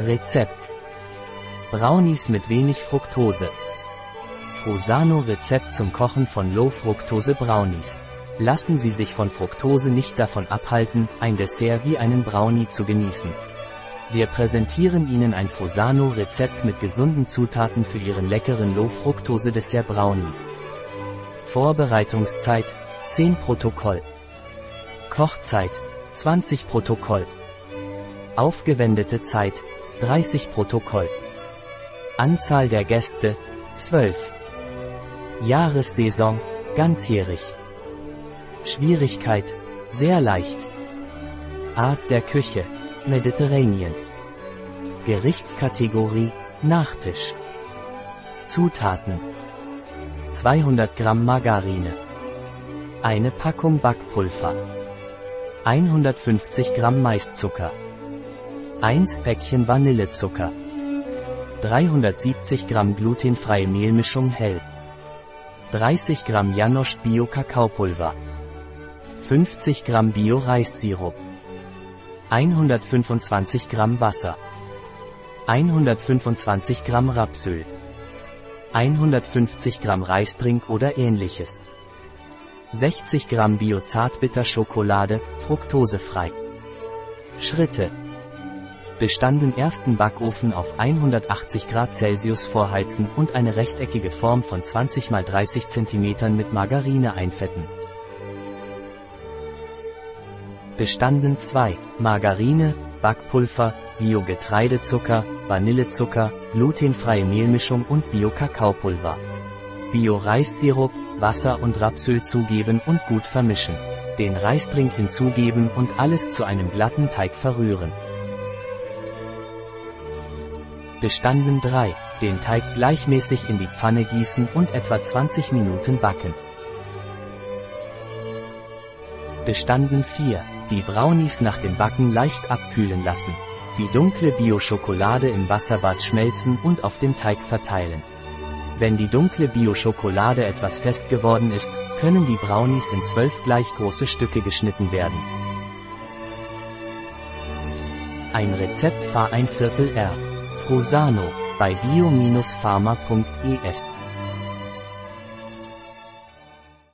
Rezept. Brownies mit wenig Fructose. Frusano Rezept zum Kochen von Low-Fructose Brownies. Lassen Sie sich von Fructose nicht davon abhalten, ein Dessert wie einen Brownie zu genießen. Wir präsentieren Ihnen ein Frusano-Rezept mit gesunden Zutaten für Ihren leckeren Low-Fructose-Dessert Brownie. Vorbereitungszeit 10 Protokoll. Kochzeit 20 Protokoll. Aufgewendete Zeit 30 Protokoll. Anzahl der Gäste 12. Jahressaison ganzjährig. Schwierigkeit sehr leicht. Art der Küche Mediterranean. Gerichtskategorie Nachtisch. Zutaten 200 Gramm Margarine. Eine Packung Backpulver. 150 Gramm Maiszucker. 1 Päckchen Vanillezucker. 370 Gramm glutenfreie Mehlmischung hell. 30 Gramm Janosch Bio Kakaopulver. 50 Gramm Bio Reissirup. 125 Gramm Wasser. 125 Gramm Rapsöl. 150 Gramm Reisdrink oder ähnliches. 60 Gramm Bio-Zartbitter-Schokolade, fruktosefrei. Schritte. Bestanden ersten Backofen auf 180 Grad Celsius vorheizen und eine rechteckige Form von 20 x 30 cm mit Margarine einfetten. Bestanden 2. Margarine, Backpulver, Bio-Getreidezucker, Vanillezucker, glutenfreie Mehlmischung und Bio-Kakaopulver. Bio-Reissirup, Wasser und Rapsöl zugeben und gut vermischen. Den Reisdrink hinzugeben und alles zu einem glatten Teig verrühren. Bestanden 3. Den Teig gleichmäßig in die Pfanne gießen und etwa 20 Minuten backen. Bestanden 4. Die Brownies nach dem Backen leicht abkühlen lassen. Die dunkle Bio-Schokolade im Wasserbad schmelzen und auf dem Teig verteilen. Wenn die dunkle Bio-Schokolade etwas fest geworden ist, können die Brownies in zwölf gleich große Stücke geschnitten werden. Ein Rezept Fahr ein Viertel R. Frusano bei bio-pharma.es